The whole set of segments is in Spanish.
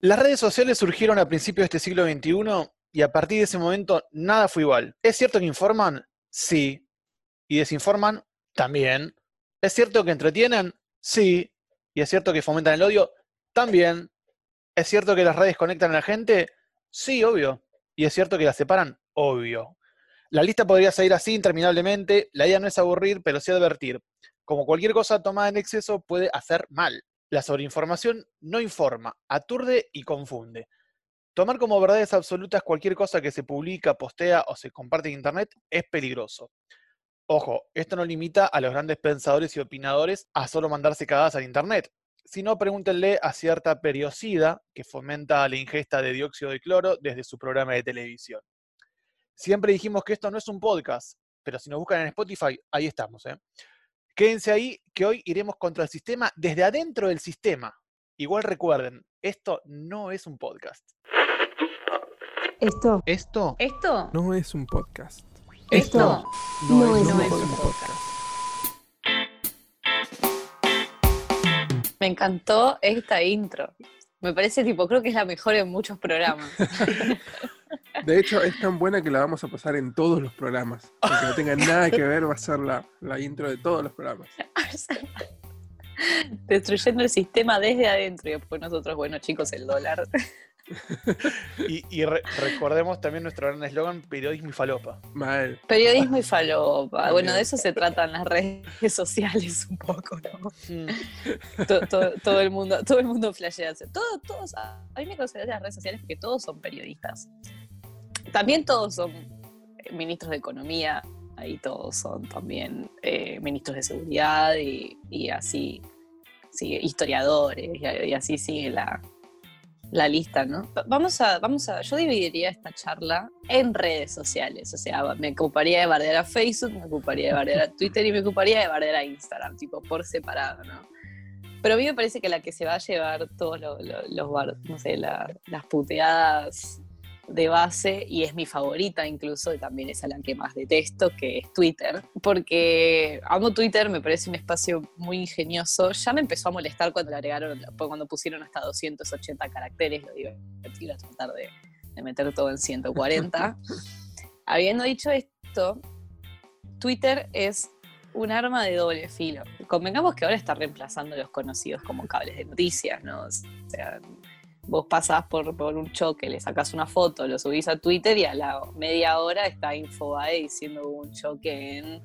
Las redes sociales surgieron a principios de este siglo XXI y a partir de ese momento nada fue igual. ¿Es cierto que informan? Sí. ¿Y desinforman? También. ¿Es cierto que entretienen? Sí. ¿Y es cierto que fomentan el odio? También. ¿Es cierto que las redes conectan a la gente? Sí, obvio. ¿Y es cierto que las separan? Obvio. La lista podría seguir así interminablemente. La idea no es aburrir, pero sí advertir. Como cualquier cosa tomada en exceso puede hacer mal. La sobreinformación no informa, aturde y confunde. Tomar como verdades absolutas cualquier cosa que se publica, postea o se comparte en Internet es peligroso. Ojo, esto no limita a los grandes pensadores y opinadores a solo mandarse cagadas al Internet, sino pregúntenle a cierta periocida que fomenta la ingesta de dióxido de cloro desde su programa de televisión. Siempre dijimos que esto no es un podcast, pero si nos buscan en Spotify, ahí estamos. ¿eh? Quédense ahí que hoy iremos contra el sistema desde adentro del sistema. Igual recuerden, esto no es un podcast. Esto. Esto. Esto. No es un podcast. Esto. No, es, no es un podcast. Me encantó esta intro. Me parece tipo, creo que es la mejor en muchos programas. De hecho, es tan buena que la vamos a pasar en todos los programas. Aunque no tenga nada que ver, va a ser la, la intro de todos los programas. Destruyendo el sistema desde adentro y después nosotros, bueno chicos, el dólar. Y, y re- recordemos también nuestro gran eslogan, periodismo y falopa. Mal. Periodismo y falopa. Bueno, de eso se tratan las redes sociales un poco, ¿no? Mm. To- to- todo el mundo, todo el mundo flashea. Todo, todos, a mí me consideran las redes sociales que todos son periodistas. También todos son eh, ministros de economía, ahí todos son también eh, ministros de seguridad y, y así, sigue, historiadores y, y así sigue la, la lista, ¿no? Vamos a, vamos a, yo dividiría esta charla en redes sociales, o sea, me ocuparía de bardear a Facebook, me ocuparía de bardear a Twitter y me ocuparía de bardear a Instagram, tipo por separado, ¿no? Pero a mí me parece que la que se va a llevar todos lo- lo- los, bar- no sé, la- las puteadas de base, y es mi favorita incluso, y también es a la que más detesto, que es Twitter, porque amo Twitter, me parece un espacio muy ingenioso. Ya me empezó a molestar cuando le agregaron, cuando pusieron hasta 280 caracteres, lo divertido a tratar de, de meter todo en 140. Habiendo dicho esto, Twitter es un arma de doble filo. Convengamos que ahora está reemplazando los conocidos como cables de noticias, ¿no? O sea, vos pasás por, por un choque, le sacás una foto, lo subís a Twitter y a la media hora está Infobae diciendo hubo un choque en,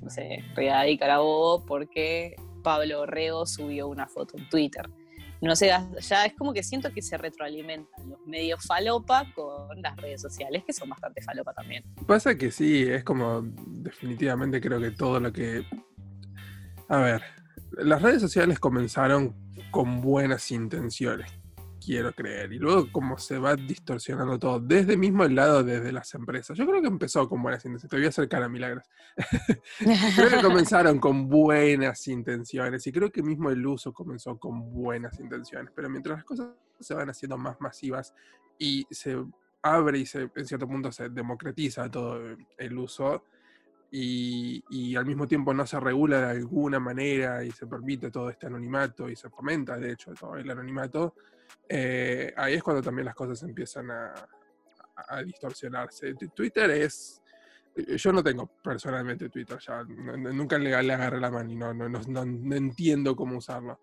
no sé, Real y Carabobo porque Pablo Rego subió una foto en Twitter. No sé, ya es como que siento que se retroalimentan los medios falopa con las redes sociales, que son bastante falopa también. Pasa que sí, es como definitivamente creo que todo lo que... A ver, las redes sociales comenzaron con buenas intenciones, quiero creer, y luego como se va distorsionando todo, desde mismo el lado desde las empresas. Yo creo que empezó con buenas intenciones, te voy a acercar a Milagros. Creo que comenzaron con buenas intenciones y creo que mismo el uso comenzó con buenas intenciones, pero mientras las cosas se van haciendo más masivas y se abre y se, en cierto punto se democratiza todo el uso y, y al mismo tiempo no se regula de alguna manera y se permite todo este anonimato y se fomenta de hecho todo el anonimato, eh, ahí es cuando también las cosas empiezan a, a- distorsionarse. Twitter es... eh, Yo no tengo personalmente Twitter ya, nunca le, le agarré la mano y no, no, no, entiendo cómo usarlo.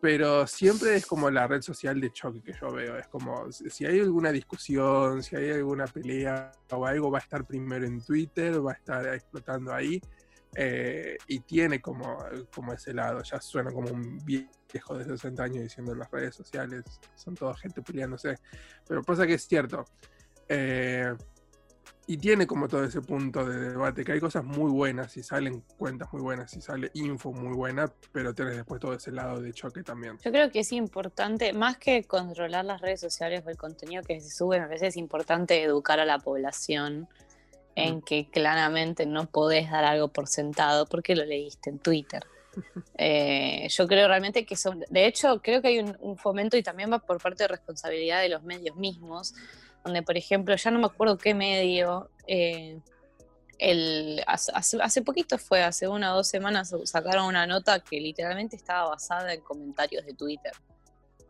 Pero siempre es como la red social de choque que yo veo. Es como, si hay alguna discusión, si hay alguna pelea o algo, va a estar primero en Twitter, va a estar explotando ahí. Eh, y tiene como, como ese lado. Ya suena como un viejo de 60 años diciendo en las redes sociales, son toda gente peleándose. Pero pasa que es cierto. eh, y tiene como todo ese punto de debate, que hay cosas muy buenas y salen cuentas muy buenas y sale info muy buena, pero tienes después todo ese lado de choque también. Yo creo que es importante, más que controlar las redes sociales o el contenido que se sube, me parece es importante educar a la población en Mm. que claramente no podés dar algo por sentado porque lo leíste en Twitter. Eh, yo creo realmente que son, de hecho, creo que hay un, un fomento y también va por parte de responsabilidad de los medios mismos, donde, por ejemplo, ya no me acuerdo qué medio, eh, el, hace, poquito fue, hace una o dos semanas, sacaron una nota que literalmente estaba basada en comentarios de Twitter.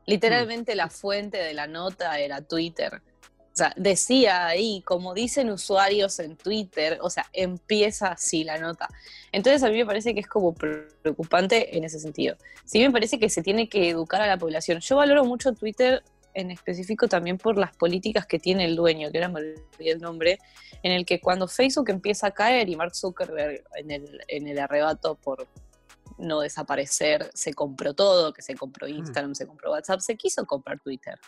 Literalmente la fuente de la nota era Twitter. O sea, decía ahí, como dicen usuarios en Twitter, o sea, empieza así la nota. Entonces a mí me parece que es como preocupante en ese sentido. Sí me parece que se tiene que educar a la población. Yo valoro mucho Twitter en específico también por las políticas que tiene el dueño, que ahora me olvidé el nombre, en el que cuando Facebook empieza a caer y Mark Zuckerberg en el, en el arrebato por no desaparecer, se compró todo, que se compró hmm. Instagram, se compró WhatsApp, se quiso comprar Twitter.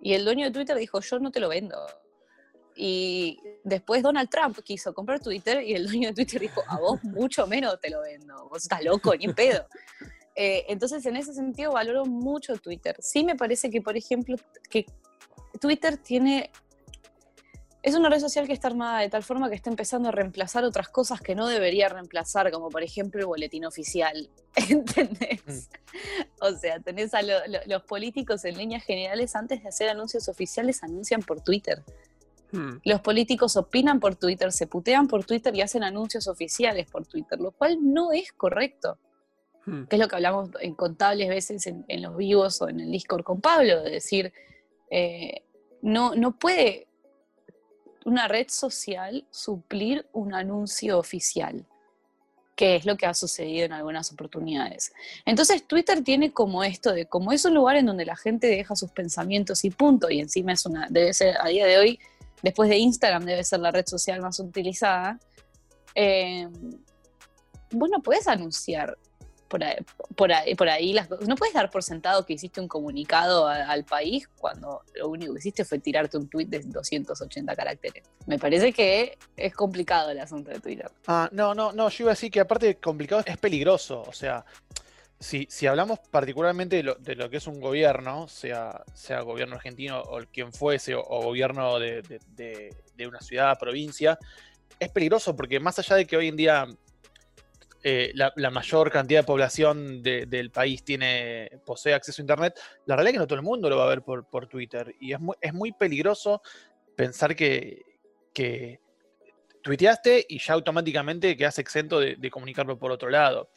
Y el dueño de Twitter dijo, yo no te lo vendo. Y después Donald Trump quiso comprar Twitter y el dueño de Twitter dijo, a vos mucho menos te lo vendo, vos estás loco, ni en pedo. Eh, entonces, en ese sentido, valoro mucho Twitter. Sí me parece que, por ejemplo, que Twitter tiene es una red social que está armada de tal forma que está empezando a reemplazar otras cosas que no debería reemplazar, como por ejemplo el boletín oficial. ¿Entendés? Mm. O sea, tenés a los políticos en líneas generales, antes de hacer anuncios oficiales, anuncian por Twitter. Hmm. Los políticos opinan por Twitter, se putean por Twitter y hacen anuncios oficiales por Twitter, lo cual no es correcto. Hmm. Que es lo que hablamos incontables veces en, los vivos o en el Discord con Pablo, de decir, eh, no, no puede una red social suplir un anuncio oficial, que es lo que ha sucedido en algunas oportunidades. Entonces Twitter tiene como esto de como es un lugar en donde la gente deja sus pensamientos y punto, y encima es una, debe ser a día de hoy, después de Instagram, debe ser la red social más utilizada. Eh, bueno, puedes anunciar por ahí, por ahí, por ahí las No puedes dar por sentado que hiciste un comunicado al país cuando lo único que hiciste fue tirarte un tweet de 280 caracteres. Me parece que es complicado el asunto de Twitter. Ah, no, no, no, yo iba a decir que aparte de complicado es peligroso. O sea, si, si hablamos particularmente de lo, de lo, que es un gobierno, sea, sea gobierno argentino o quien fuese, o, gobierno de, de, de una ciudad, provincia, es peligroso porque más allá de que hoy en día eh, la, mayor cantidad de población del país tiene, posee acceso a Internet, la realidad es que no todo el mundo lo va a ver por, Twitter. Y es muy, es muy peligroso pensar que, que tuiteaste y ya automáticamente quedas exento de, comunicarlo por otro lado.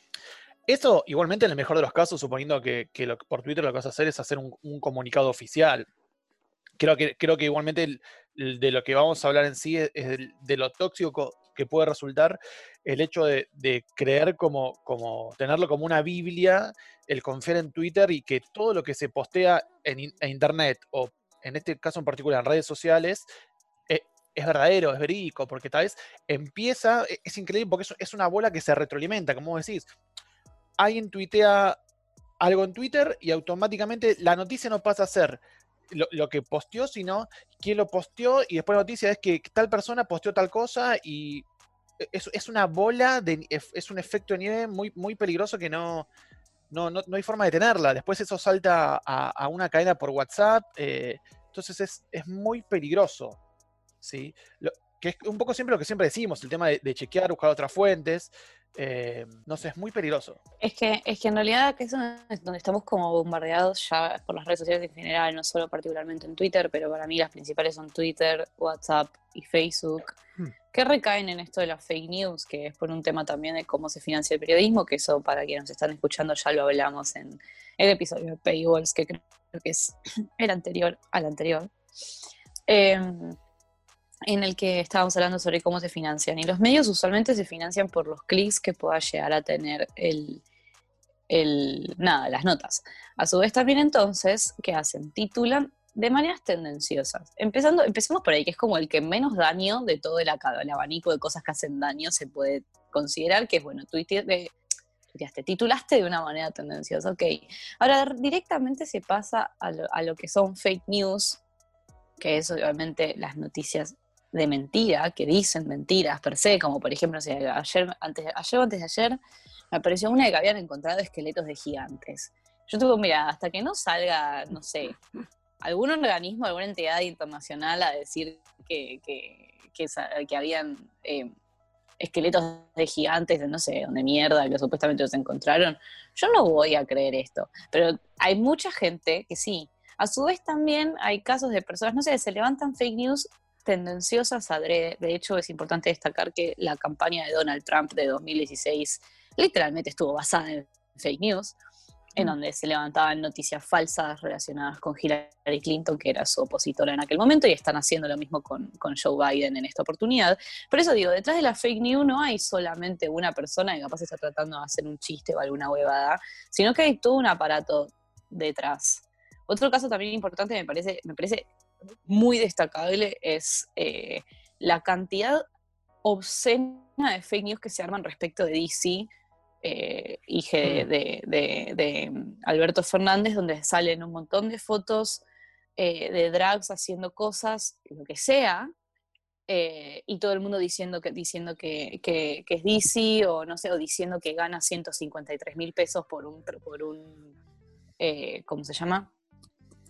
Eso, igualmente, en el mejor de los casos, suponiendo que, por Twitter lo que vas a hacer es hacer un, comunicado oficial. Creo que, creo que igualmente de lo que vamos a hablar en sí es, de lo tóxico que puede resultar el hecho de, creer como, como, tenerlo como una Biblia, el confiar en Twitter y que todo lo que se postea en, Internet o en este caso en particular en redes sociales eh, es verdadero, es verídico, porque tal vez empieza, e, es increíble porque es, una bola que se retroalimenta, como decís. Alguien tuitea algo en Twitter y automáticamente la noticia no pasa a ser lo, lo, que posteó, sino quién lo posteó y después la noticia es que tal persona posteó tal cosa y e, es, una bola, de, es un efecto de nieve muy, muy peligroso que no, no, no, hay forma de tenerla. Después eso salta a, una cadena por WhatsApp, eh, entonces es, muy peligroso. ¿sí? Que es un poco siempre lo que siempre decimos, el tema de, chequear, buscar otras fuentes. Eh, no sé, es muy peligroso. Es que, es que en realidad que es donde estamos como bombardeados ya por las redes sociales en general, no solo particularmente en Twitter, pero para mí las principales son Twitter, WhatsApp y Facebook, hmm. que recaen en esto de las fake news, que es por un tema también de cómo se financia el periodismo, que eso para quienes nos están escuchando ya lo hablamos en el episodio de Paywalls, que creo que es el anterior al anterior. Eh, en el que estábamos hablando sobre cómo se financian. Y los medios usualmente se financian por los clics que pueda llegar a tener el, el, nada, las notas. A su vez también entonces, ¿qué hacen? Titulan de maneras tendenciosas. Empezando, empecemos por ahí, que es como el que menos daño de todo el, abanico de cosas que hacen daño se puede considerar, que es, bueno, tuiteaste, titulaste de una manera tendenciosa, ok. Ahora directamente se pasa a lo, a lo que son fake news, que es obviamente las noticias de mentira, que dicen mentiras per se, como por ejemplo, ayer, antes, ayer o antes de ayer me apareció una de que habían encontrado esqueletos de gigantes. Yo tuve, mira, hasta que no salga, no sé, algún organismo, alguna entidad internacional a decir que, que, que, habían eh, esqueletos de gigantes de no sé dónde mierda que supuestamente los encontraron, yo no voy a creer esto. Pero hay mucha gente que sí. A su vez también hay casos de personas, no sé, se levantan fake news tendenciosas De hecho, es importante destacar que la campaña de Donald Trump de 2016 literalmente estuvo basada en fake news. en donde se levantaban noticias falsas relacionadas con Hillary Clinton, que era su opositora en aquel momento, y están haciendo lo mismo con, con Joe Biden en esta oportunidad. Por eso digo, detrás de la fake news no hay solamente una persona que capaz está tratando de hacer un chiste o alguna huevada, sino que hay todo un aparato detrás. Otro caso también importante me parece, me parece muy destacable es eh, la cantidad obscena de fake news que se arman respecto de DC eh, hija de, mm, Alberto Fernández, donde salen un montón de fotos eh, de drags haciendo cosas, lo que sea, eh, y todo el mundo diciendo que, diciendo que, es DC, o no sé, o diciendo que gana 153 mil pesos por un, por un ¿cómo se llama?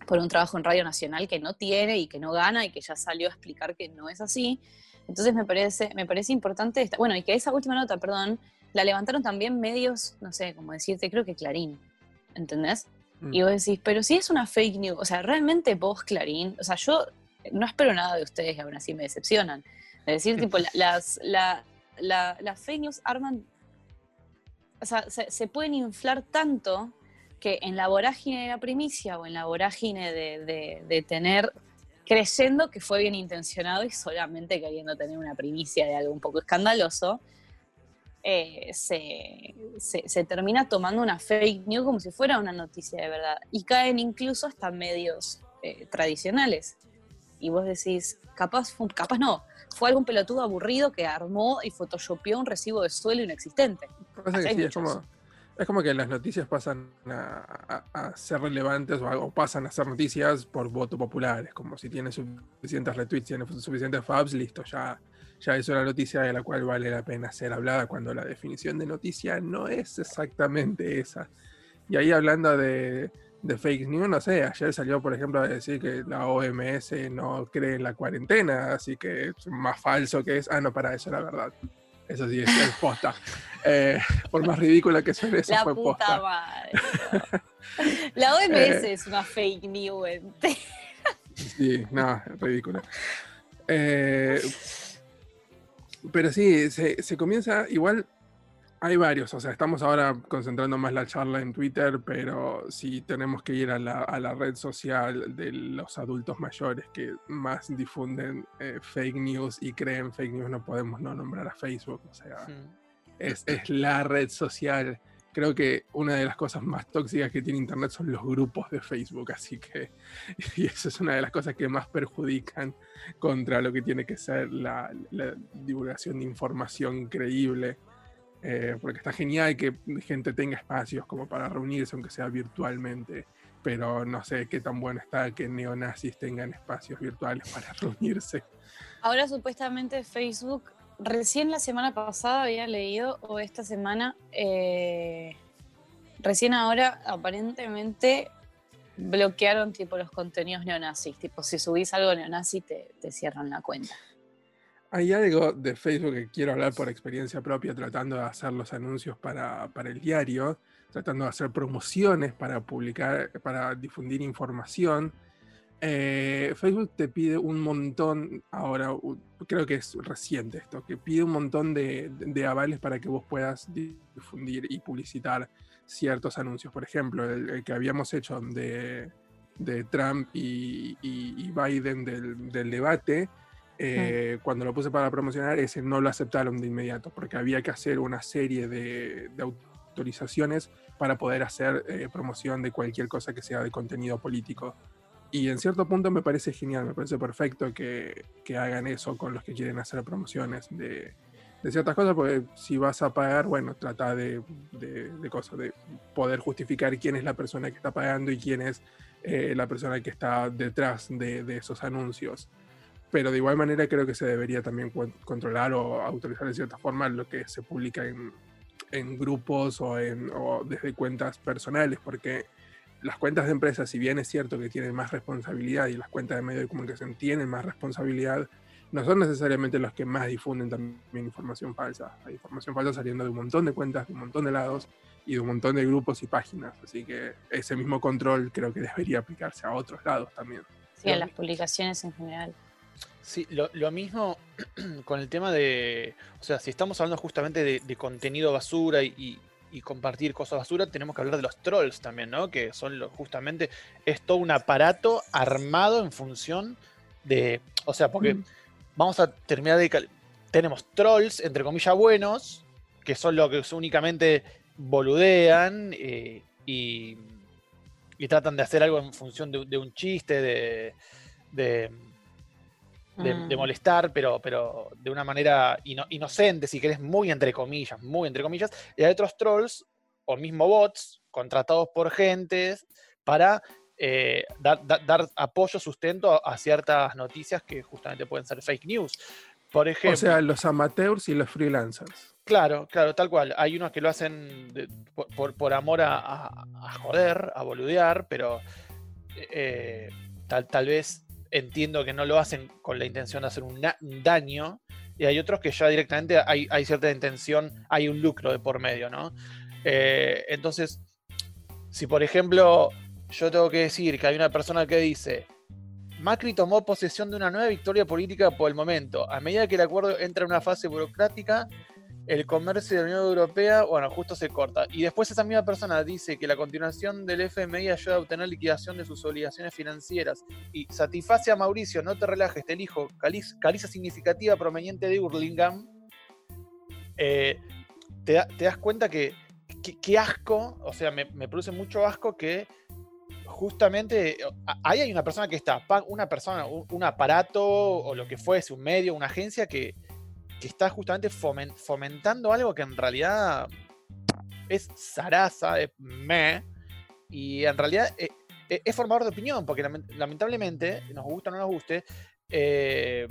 Por un trabajo en Radio Nacional que no tiene y que no gana y que ya salió a explicar que no es así. Entonces me parece, me parece importante, esta, bueno, y que esa última nota, perdón, la levantaron también medios, no sé, como decirte, creo que Clarín, ¿entendés? Mm. Y vos decís, pero si es una fake news, o sea, realmente vos, Clarín, o sea, yo no espero nada de ustedes y aún así me decepcionan. Es decir, tipo, las, las fake news arman, o sea, se, pueden inflar tanto que en la vorágine de la primicia o en la vorágine de, de tener creyendo que fue bien intencionado y solamente queriendo tener una primicia de algo un poco escandaloso, eh, se, termina tomando una fake news como si fuera una noticia de verdad. Y caen incluso hasta medios eh, tradicionales. Y vos decís, capaz, capaz no, fue algún pelotudo aburrido que armó y photoshopeó un recibo de suelo inexistente. es, como, que las noticias pasan a, ser relevantes o, pasan a ser noticias por voto popular. Es como si tienes suficientes retweets, tienes suficientes fabs, listo, ya ya es una noticia de la cual vale la pena ser hablada cuando la definición de noticia no es exactamente esa. Y ahí hablando de, fake news, no sé, ayer salió por ejemplo a decir que la OMS no cree en la cuarentena, así que es más falso que es, ah, no, para eso la verdad. Eso sí, es, posta. Eh, por más ridícula que suene, eso la fue puta posta. Madre, La OMS eh. es una fake news entera. Sí, no, ridícula. Eh, pero sí, se, comienza, igual hay varios, o sea, estamos ahora concentrando más la charla en Twitter, pero si tenemos que ir a la, red social de los adultos mayores que más difunden eh, fake news y creen fake news, no podemos no nombrar a Facebook, o sea, es, es la red social creo que una de las cosas más tóxicas que tiene Internet son los grupos de Facebook, así que y eso es una de las cosas que más perjudican contra lo que tiene que ser la, divulgación de información creíble. Eh, porque está genial que gente tenga espacios como para reunirse, aunque sea virtualmente, pero no sé qué tan bueno está que neonazis tengan espacios virtuales para reunirse. Ahora supuestamente Facebook recién la semana pasada había leído, o esta semana, eh, recién ahora aparentemente bloquearon tipo los contenidos neonazis. Tipo, si subís algo neonazi te, te cierran la cuenta. Hay algo de Facebook que quiero hablar por experiencia propia, tratando de hacer los anuncios para, para el diario, tratando de hacer promociones para publicar, para difundir información eh, Facebook te pide un montón, ahora creo que es reciente esto, que pide un montón de, avales para que vos puedas difundir y publicitar ciertos anuncios. Por ejemplo, el, que habíamos hecho de, Trump y, Biden del, debate, eh, cuando lo puse para promocionar, ese no lo aceptaron de inmediato, porque había que hacer una serie de, autorizaciones para poder hacer eh, promoción de cualquier cosa que sea de contenido político. Y en cierto punto me parece genial, me parece perfecto que, que hagan eso con los que quieren hacer promociones de, de, ciertas cosas, porque si vas a pagar, bueno, trata de, de, cosas, de poder justificar quién es la persona que está pagando y quién es eh, la persona que está detrás de, esos anuncios. Pero de igual manera creo que se debería también controlar o autorizar de cierta forma lo que se publica en, en grupos o, en, o desde cuentas personales, porque las cuentas de empresas, si bien es cierto que tienen más responsabilidad y las cuentas de medios de comunicación tienen más responsabilidad, no son necesariamente los que más difunden también información falsa. Hay información falsa saliendo de un montón de cuentas, de un montón de lados y de un montón de grupos y páginas. Así que ese mismo control creo que debería aplicarse a otros lados también. Sí, a las publicaciones en general. Sí, lo, mismo con el tema de, o sea, si estamos hablando justamente de, contenido basura y, y compartir cosas basura, tenemos que hablar de los trolls también, ¿no? Que son lo- justamente, es todo un aparato armado en función de, o sea, porque Mm. vamos a terminar de... Tenemos trolls, entre comillas, buenos, que son los que únicamente boludean eh, y, y tratan de hacer algo en función de, de un chiste, de, de, de- de Mm. molestar, pero, pero de una manera ino- inocente, si querés, muy entre comillas, muy entre comillas. Y hay otros trolls, o mismo bots, contratados por gentes para eh, dar, dar- dar apoyo, sustento a, a ciertas noticias que justamente pueden ser fake news. Por ejemplo, O sea, los amateurs y los freelancers. Claro, claro, tal cual. Hay unos que lo hacen de- por, por- por amor a, a- a joder, a boludear, pero eh, tal, tal vez entiendo que no lo hacen con la intención de hacer un, daño. Y hay otros que ya directamente hay, hay cierta intención, hay un lucro de por medio, ¿no? Eh, entonces, si por ejemplo yo tengo que decir que hay una persona que dice, Macri tomó posesión de una nueva victoria política por el momento. A medida que el acuerdo entra en una fase burocrática, el comercio de la Unión Europea, bueno, justo se corta. Y después esa misma persona dice que la continuación del FMI ayuda a obtener liquidación de sus obligaciones financieras y satisface a Mauricio, no te relajes, te elijo, caliz- caliza significativa proveniente de Hurlingham. Eh, te, da- te das cuenta que qué asco, o sea, me, produce mucho asco que justamente a- ahí hay una persona que está, una persona, un aparato o lo que fuese, un medio, una agencia que, que está justamente fomen- fomentando algo que en realidad es zaraza, es me, y en realidad eh, eh, es formador de opinión, porque lamen- lamentablemente, nos gusta o no nos guste, eh,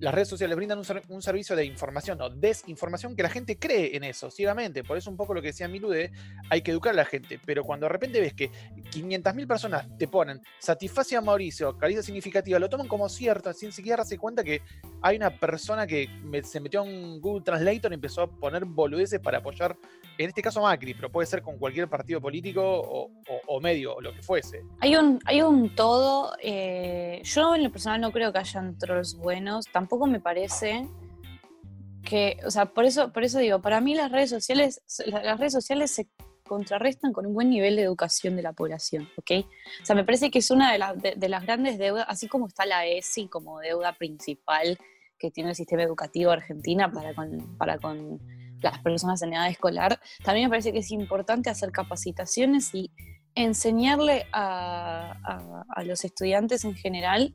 las redes sociales brindan un, ser- un servicio de información o desinformación que la gente cree en eso, ciegamente. Por eso un poco lo que decía Milu de hay que educar a la gente. Pero cuando de repente ves que 500.000 personas te ponen satisface a Mauricio, calidad significativa, lo toman como cierto, sin siquiera darse cuenta que hay una persona que se metió en Google Translator y empezó a poner boludeces para apoyar, en este caso Macri, pero puede ser con cualquier partido político o, medio o lo que fuese. Hay un, hay un todo. eh, yo en lo personal no creo que hayan trolls buenos. Tampoco me parece que. O sea, por eso, por eso digo, para mí las redes sociales, la- las redes sociales se contrarrestan con un buen nivel de educación de la población, ¿ok? O sea, me parece que es una de, la- de- de las grandes deudas, así como está la ESI como deuda principal que tiene el sistema educativo argentina para con, para con las personas en edad escolar, también me parece que es importante hacer capacitaciones y enseñarle a, a- a los estudiantes en general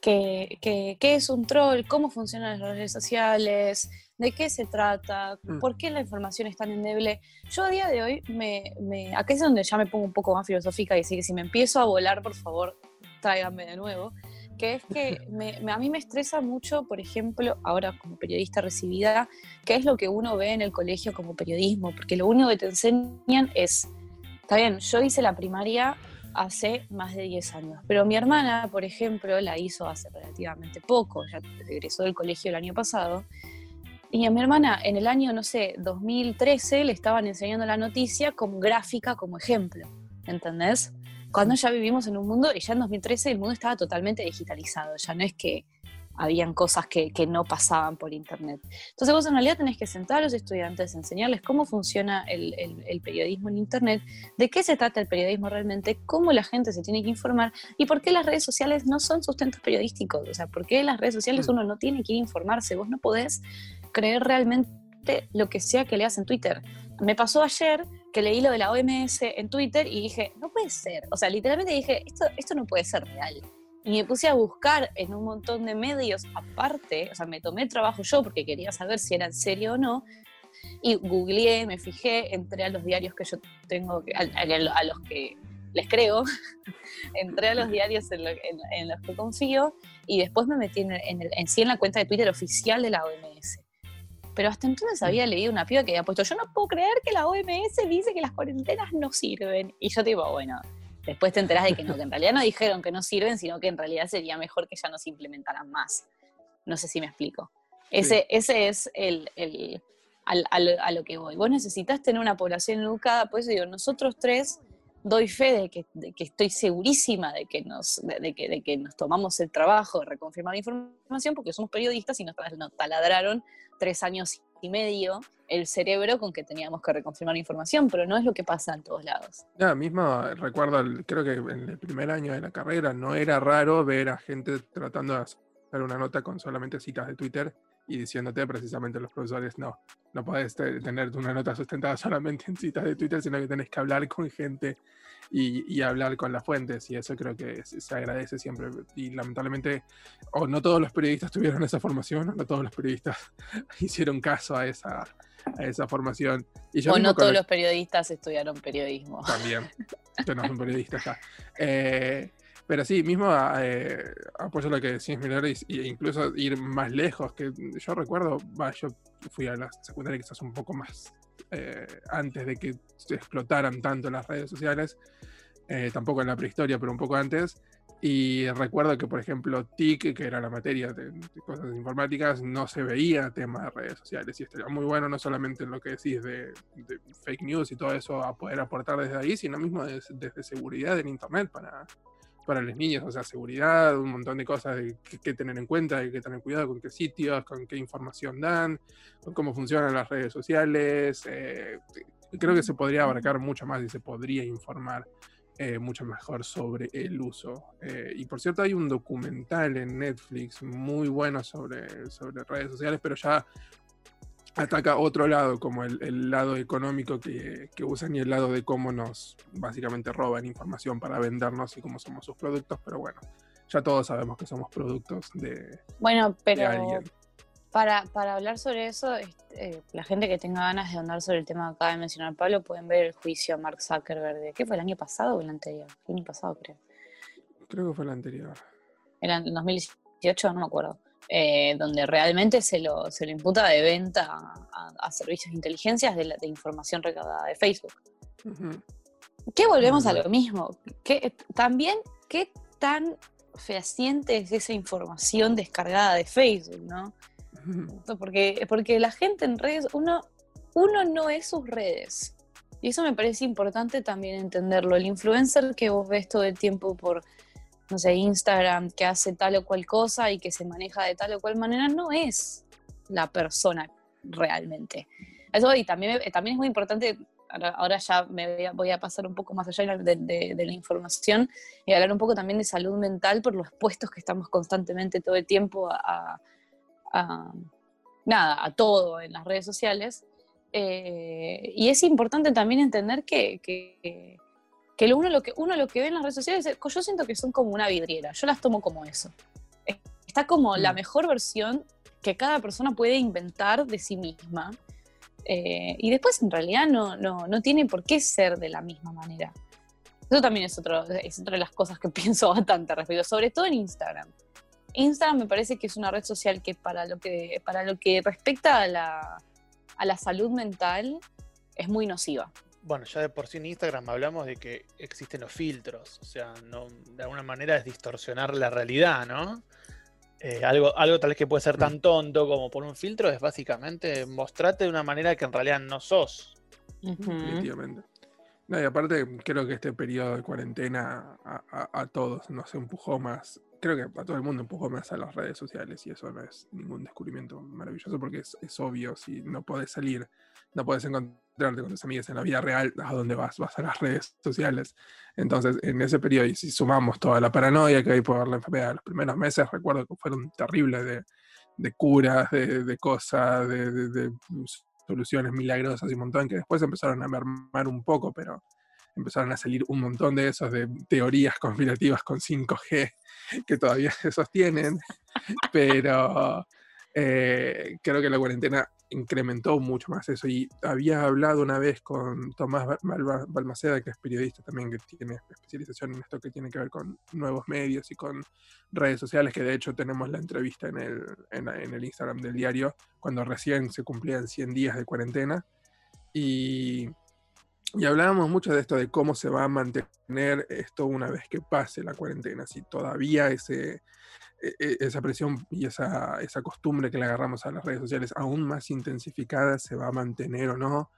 que, que- qué es un troll, cómo funcionan las redes sociales, de qué se trata, Mm. por qué la información es tan endeble. Yo a día de hoy, me, me, acá es donde ya me pongo un poco más filosófica y decir que si me empiezo a volar, por favor, tráiganme de nuevo. Que es que me- me- a mí me estresa mucho, por ejemplo, ahora como periodista recibida, qué es lo que uno ve en el colegio como periodismo, porque lo único que te enseñan es, está bien, yo hice la primaria hace más de 10 años, pero mi hermana, por ejemplo, la hizo hace relativamente poco, ya regresó del colegio el año pasado, y a mi hermana en el año, no sé, 2013 le estaban enseñando la noticia con gráfica como ejemplo, ¿entendés? Cuando ya vivimos en un mundo, y ya en 2013 el mundo estaba totalmente digitalizado, ya no es que habían cosas que, que no pasaban por internet. Entonces vos en realidad tenés que sentar a los estudiantes, enseñarles cómo funciona el, el- el periodismo en internet, de qué se trata el periodismo realmente, cómo la gente se tiene que informar y por qué las redes sociales no son sustentos periodísticos, o sea, por qué las redes sociales Mm. uno no tiene que ir a informarse, vos no podés creer realmente lo que sea que leas en Twitter. Me pasó ayer que leí lo de la OMS en Twitter y dije, no puede ser. O sea, literalmente dije, esto, esto no puede ser real. Y me puse a buscar en un montón de medios aparte, o sea, me tomé el trabajo yo porque quería saber si era en serio o no. Y googleé, me fijé, entré a los diarios que yo tengo, a, a- a los que les creo, entré a los diarios en, lo- en- en los que confío y después me metí en, en el- en sí en la cuenta de Twitter oficial de la OMS. Pero hasta entonces había leído una piba que había puesto, yo no puedo creer que la OMS dice que las cuarentenas no sirven. Y yo tipo, bueno, después te enterás de que no, que en realidad no dijeron que no sirven, sino que en realidad sería mejor que ya no se implementaran más. No sé si me explico. Ese, ese es el, el- al- al- a lo que voy. Vos necesitas tener una población educada, por eso digo, nosotros tres doy fe de que, estoy segurísima de que, nos, de, que, de que nos tomamos el trabajo de reconfirmar la información porque somos periodistas y nos, taladraron tres años y medio el cerebro con que teníamos que reconfirmar información, pero no es lo que pasa en todos lados. Ya, mismo recuerdo, el- creo que en el primer año de la carrera no era raro ver a gente tratando de hacer una nota con solamente citas de Twitter y diciéndote precisamente los profesores, no, no podés te- tener una nota sustentada solamente en citas de Twitter, sino que tenés que hablar con gente y, y hablar con las fuentes, y eso creo que se, agradece siempre. Y lamentablemente, o no todos los periodistas tuvieron esa formación, o no todos los periodistas hicieron caso a esa, a esa formación. Y yo O no todos los periodistas estudiaron periodismo. también. Yo no soy un periodista ya. Eh, pero sí, mismo eh, apoyo lo que decís, Miller, y incluso ir más lejos. Que yo recuerdo, va, yo fui a la secundaria quizás un poco más eh, antes de que se explotaran tanto las redes sociales. eh, tampoco en la prehistoria, pero un poco antes. Y recuerdo que, por ejemplo, TIC, que era la materia de, cosas informáticas, no se veía tema de redes sociales. Y estaría muy bueno, no solamente en lo que decís de, fake news y todo eso, a poder aportar desde ahí, sino mismo des- desde seguridad en Internet para, para los niños. O sea, seguridad, un montón de cosas que, que tener en cuenta, hay que tener cuidado con qué sitios, con qué información dan, con cómo funcionan las redes sociales. eh, creo que se podría abarcar mucho más y se podría informar eh, mucho mejor sobre el uso. Eh, y por cierto, hay un documental en Netflix muy bueno sobre, sobre redes sociales, pero ya ataca otro lado, como el, el lado económico que, que usan y el lado de cómo nos básicamente roban información para vendernos y cómo somos sus productos, pero bueno, ya todos sabemos que somos productos de, Bueno, de pero alguien. para, para hablar sobre eso, este, eh, la gente que tenga ganas de andar sobre el tema que acaba de mencionar Pablo, pueden ver el juicio a Mark Zuckerberg de, ¿qué fue, el año pasado o el anterior? El año pasado, creo. Creo que fue el anterior. Era en 2018, no me acuerdo. Eh, donde realmente se lo, se lo imputa de venta a, servicios de inteligencias de, la- de información recaudada de Facebook. Ujú. Que volvemos a lo mismo. Que, también, ¿qué tan fehaciente es esa información descargada de Facebook, no? Porque, porque la gente en redes, uno, uno no es sus redes. Y eso me parece importante también entenderlo. El influencer que vos ves todo el tiempo por, no sé, Instagram, que hace tal o cual cosa y que se maneja de tal o cual manera, no es la persona realmente. Eso y también, también es muy importante, ahora, ya me voy a, pasar un poco más allá de, de- de la información y hablar un poco también de salud mental por los expuestos que estamos constantemente todo el tiempo a- a- a, nada, a todo en las redes sociales. Eh, y es importante también entender que, que, que uno, lo que uno lo que ve en las redes sociales, eh, yo siento que son como una vidriera, yo las tomo como eso. Es- Está como la Mm. mejor versión que cada persona puede inventar de sí misma. Eh, y después en realidad no, no, no tiene por qué ser de la misma manera. Eso también es, otro, es otra de las cosas que pienso bastante respecto, sobre todo en Instagram. Instagram me parece que es una red social que para lo que, para lo que respecta a la, a la salud mental es muy nociva. Bueno, ya de por sí en Instagram hablamos de que existen los filtros, o sea, no, de alguna manera es distorsionar la realidad, ¿no? Eh, algo, algo tal vez que puede ser tan tonto como por un filtro es básicamente mostrarte de una manera que en realidad no sos. Definitivamente. No, y aparte, creo que este periodo de cuarentena a, a- a todos nos empujó más. Creo que a todo el mundo empujó más a las redes sociales y eso no es ningún descubrimiento maravilloso porque es, es obvio. Si no podés salir, no podés encontrarte con tus amigos en la vida real, ¿a dónde vas? Vas a las redes sociales. Entonces, en ese periodo, y si sumamos toda la paranoia que hay por la enfermedad, los primeros meses recuerdo que fueron terribles de, de curas, de, de cosas, de, de- de soluciones milagrosas y un montón que después empezaron a mermar un poco, pero empezaron a salir un montón de esos de teorías conspirativas con 5G que todavía se sostienen, pero eh, creo que la cuarentena incrementó mucho más eso y había hablado una vez con Tomás Balmaceda, que es periodista también, que tiene especialización en esto que tiene que ver con nuevos medios y con redes sociales, que de hecho tenemos la entrevista en el, en, en el Instagram del diario, cuando recién se cumplían 100 días de cuarentena. Y, y hablábamos mucho de esto, de cómo se va a mantener esto una vez que pase la cuarentena, si todavía ese, e- e- esa presión y esa, esa costumbre que le agarramos a las redes sociales aún más intensificada se va a mantener o no.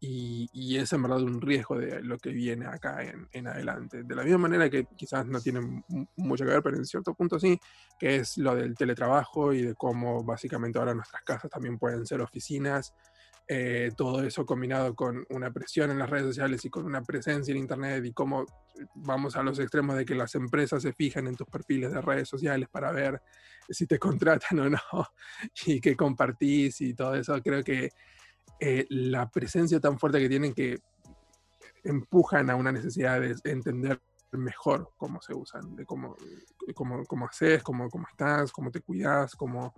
y, es en verdad un riesgo de lo que viene acá en, adelante. De la misma manera que quizás no tiene mucho que ver, pero en cierto punto sí, que es lo del teletrabajo y de cómo básicamente ahora nuestras casas también pueden ser oficinas. Eh, todo eso combinado con una presión en las redes sociales y con una presencia en Internet y cómo vamos a los extremos de que las empresas se fijan en tus perfiles de redes sociales para ver si te contratan o no y qué compartís y todo eso, creo que eh, la presencia tan fuerte que tienen que empujan a una necesidad de entender mejor cómo se usan, de cómo, cómo, cómo haces, cómo, cómo estás, cómo te cuidas, cómo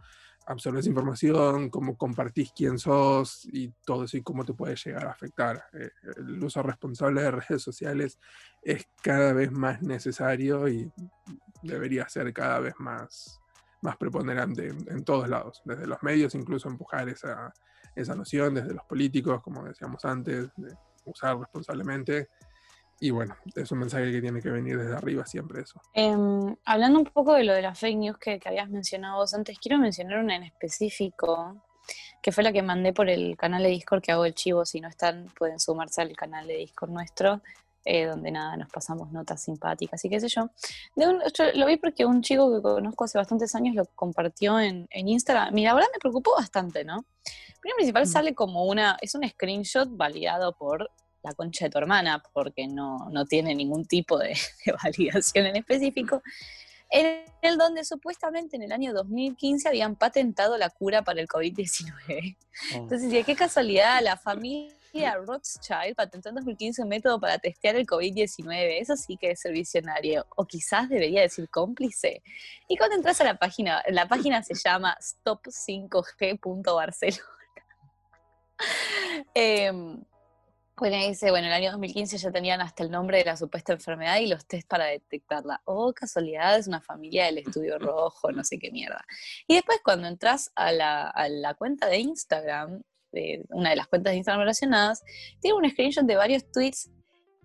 absorbes información, cómo compartís quién sos y todo eso y cómo te puede llegar a afectar. Eh, el uso responsable de redes sociales es cada vez más necesario y debería ser cada vez más, más preponderante en todos lados, desde los medios incluso empujar esa, esa noción desde los políticos, como decíamos antes, usar responsablemente. Y bueno, es un mensaje que tiene que venir desde arriba siempre eso. Em, hablando un poco de lo de las fake news que, habías mencionado vos antes, quiero mencionar una en específico, que fue la que mandé por el canal de Discord que hago el chivo. Si no están, pueden sumarse al canal de Discord nuestro. Eh, donde nada, nos pasamos notas simpáticas y qué sé yo. lo vi porque un chico que conozco hace bastantes años lo compartió en, en Instagram. Mira, ahora me preocupó bastante, ¿no? Primero principal mm. sale como una, es un screenshot validado por la concha de tu hermana, porque no, no tiene ningún tipo de, de validación en específico en el donde supuestamente en el año 2015 habían patentado la cura para el COVID-19. Entonces, ¿de qué casualidad la familia Rothschild patentó en 2015 un método para testear el COVID-19? Eso sí que es ser visionario, o quizás debería decir cómplice. Y cuando entras a la página, la página se llama stop5g.barcelona. eh, bueno, dice, bueno, en el año 2015 ya tenían hasta el nombre de la supuesta enfermedad y los test para detectarla. Oh, casualidad, es una familia del estudio rojo, no sé qué mierda. Y después cuando entras a la, a la cuenta de Instagram, de una de las cuentas de Instagram relacionadas, tiene un screenshot de varios tweets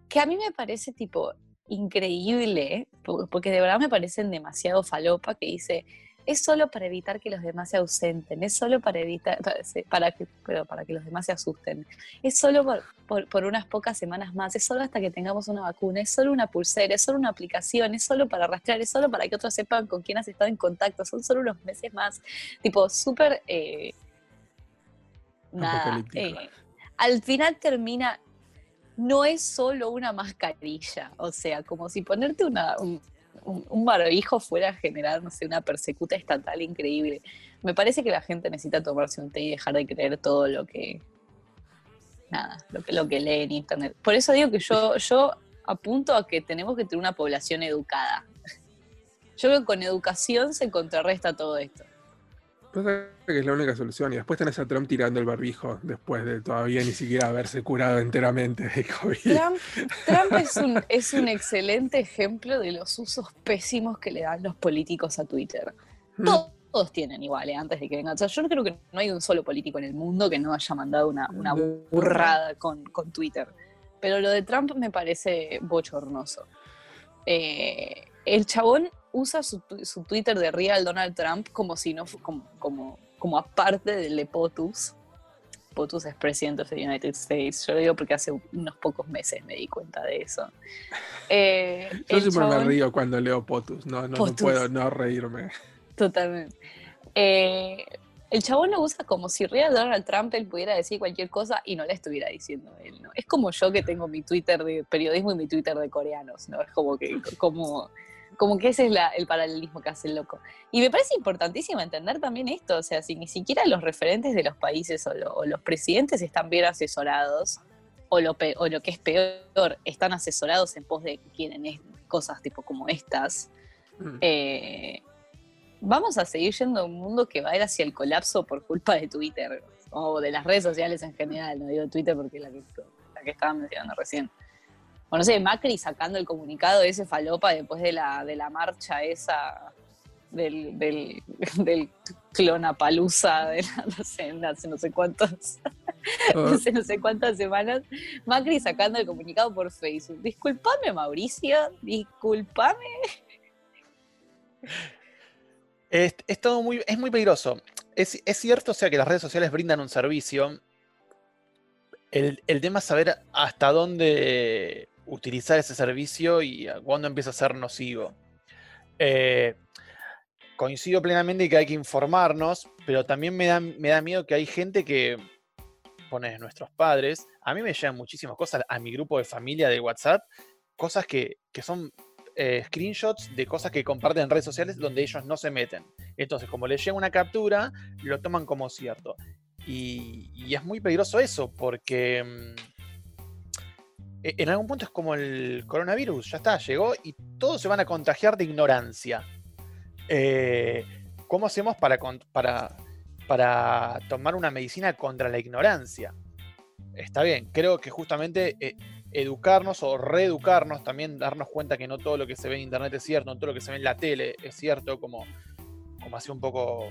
que a mí me parece tipo increíble, porque de verdad me parecen demasiado falopa, que dice, es solo para evitar que los demás se ausenten, es solo para evitar, para, que, pero para que los demás se asusten, es solo por, unas pocas semanas más, es solo hasta que tengamos una vacuna, es solo una pulsera, es solo una aplicación, es solo para rastrear, es solo para que otros sepan con quién has estado en contacto, son solo unos meses más, tipo, súper... Eh, nada, eh, al final termina, no es solo una mascarilla, o sea, como si ponerte una, un, un barbijo fuera a generar, no sé, una persecuta estatal increíble. Me parece que la gente necesita tomarse un té y dejar de creer todo lo que. Nada, lo que, lo que lee en internet. Por eso digo que yo, yo apunto a que tenemos que tener una población educada. Yo creo que con educación se contrarresta todo esto. Pasa que es la única solución. Y después tenés a Trump tirando el barbijo después de todavía ni siquiera haberse curado enteramente de COVID. Trump, es, un, es, un, excelente ejemplo de los usos pésimos que le dan los políticos a Twitter. Mm. Todos, tienen igual, eh, antes de que vengan. yo no creo que no hay un solo político en el mundo que no haya mandado una, una burrada con, con Twitter. Pero lo de Trump me parece bochornoso. Eh, el chabón usa su, Twitter de Real Donald Trump como si no como, como, como aparte del de POTUS. POTUS es presidente de United States. Yo lo digo porque hace unos pocos meses me di cuenta de eso. Eh, Yo siempre me río cuando leo POTUS. No, no, puedo no reírme. Totalmente. Eh, el chabón lo usa como si Real Donald Trump él pudiera decir cualquier cosa y no le estuviera diciendo él, ¿no? Es como yo que tengo mi Twitter de periodismo y mi Twitter de coreanos, ¿no? Es como que, como como que ese es el paralelismo que hace el loco. Y me parece importantísimo entender también esto, o sea, si ni siquiera los referentes de los países o, los presidentes están bien asesorados, o lo, o lo que es peor, están asesorados en pos de quieren cosas tipo como estas, mm. eh, vamos a seguir yendo a un mundo que va a ir hacia el colapso por culpa de Twitter, o de las redes sociales en general, no digo Twitter porque es la que, la que estaba mencionando recién o no sé, Macri sacando el comunicado de ese falopa después de la, de la marcha esa del, del, del clonapalusa de no sé, hace no sé cuántos, no, sé, no sé cuántas semanas, Macri sacando el comunicado por Facebook. Disculpame, Mauricio, disculpame. Es, todo muy, es muy peligroso. Es, es, cierto, o sea, que las redes sociales brindan un servicio El, el tema es saber hasta dónde utilizar ese servicio y a cuándo empieza a ser nocivo. Eh, coincido plenamente que hay que informarnos, pero también me da, me da miedo que hay gente que, pone nuestros padres, a mí me llegan muchísimas cosas a mi grupo de familia de WhatsApp, cosas que, que son eh, screenshots de cosas que comparten en redes sociales donde ellos no se meten. Entonces, como les llega una captura, lo toman como cierto. Y, y es muy peligroso eso, porque mm, en algún punto es como el coronavirus, ya está, llegó y todos se van a contagiar de ignorancia. Eh, ¿Cómo hacemos para, tomar una medicina contra la ignorancia? Está bien, creo que justamente eh, educarnos o reeducarnos, también darnos cuenta que no todo lo que se ve en internet es cierto, no todo lo que se ve en la tele es cierto, como, como hacía un poco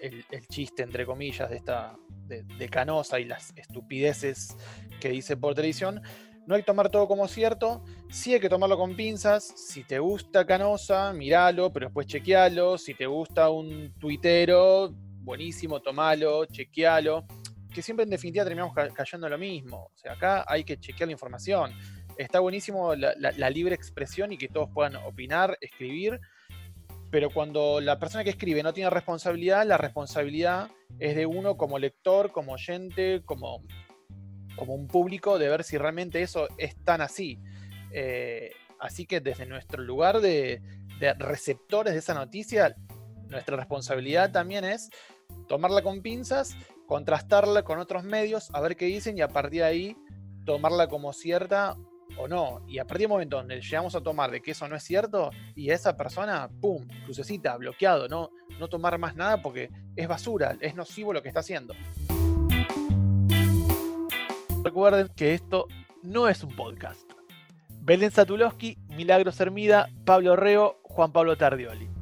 el, chiste, entre comillas, de esta de, Canosa y las estupideces que dice por televisión. No hay que tomar todo como cierto, sí hay que tomarlo con pinzas. Si te gusta Canosa, míralo, pero después chequealo. Si te gusta un tuitero, buenísimo, tomalo, chequealo. Que siempre en definitiva terminamos cayendo en lo mismo. O sea, acá hay que chequear la información. Está buenísimo la libre expresión y que todos puedan opinar, escribir, pero cuando la persona que escribe no tiene responsabilidad, la responsabilidad es de uno como lector, como oyente, como, como un público, de ver si realmente eso es tan así. Eh, así que desde nuestro lugar de, receptores de esa noticia, nuestra responsabilidad también es tomarla con pinzas, contrastarla con otros medios, a ver qué dicen y a partir de ahí tomarla como cierta o no. Y a partir del momento donde llegamos a tomar de que eso no es cierto, y esa persona, ¡pum! Crucecita, bloqueado, no, no tomar más nada porque es basura, es nocivo lo que está haciendo. Recuerden que esto no es un podcast. Belén Satulowski, Milagros Hermida, Pablo Reo, Juan Pablo Tardioli.